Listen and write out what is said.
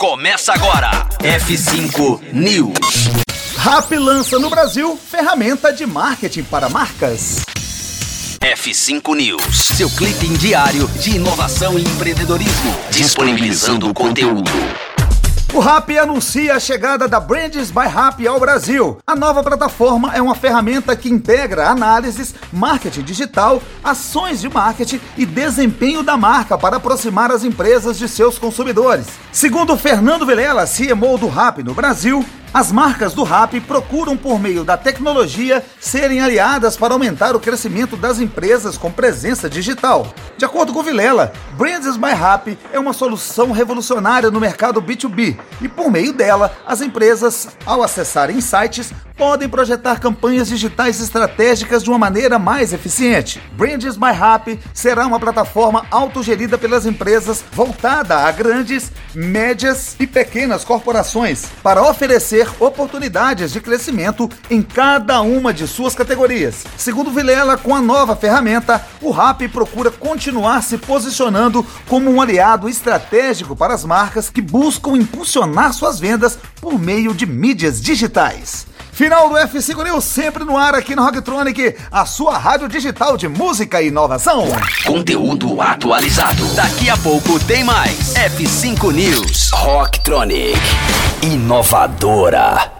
começa agora. F5 News. Rap lança no Brasil ferramenta de marketing para marcas. F5 News, seu clipe diário de inovação e empreendedorismo, disponibilizando o conteúdo. O Rap anuncia a chegada da Brands by Rap ao Brasil. A nova plataforma é uma ferramenta que integra análises, marketing digital, ações de marketing e desempenho da marca para aproximar as empresas de seus consumidores. Segundo Fernando Vilela, CMO do Rap no Brasil, as marcas do Rap procuram, por meio da tecnologia, serem aliadas para aumentar o crescimento das empresas com presença digital. De acordo com Vilela, Brands by Rap é uma solução revolucionária no mercado B2B e, por meio dela, as empresas, ao acessarem sites, podem projetar campanhas digitais estratégicas de uma maneira mais eficiente. Brands by Rap será uma plataforma autogerida pelas empresas voltada a grandes, médias e pequenas corporações para oferecer oportunidades de crescimento em cada uma de suas categorias. Segundo Vilela, com a nova ferramenta, o Rap procura continuar se posicionando como um aliado estratégico para as marcas que buscam impulsionar suas vendas por meio de mídias digitais. Final do F5 News, sempre no ar aqui no Rocktronic, a sua rádio digital de música e inovação. Conteúdo atualizado. Daqui a pouco tem mais. F5 News. Rocktronic. Inovadora.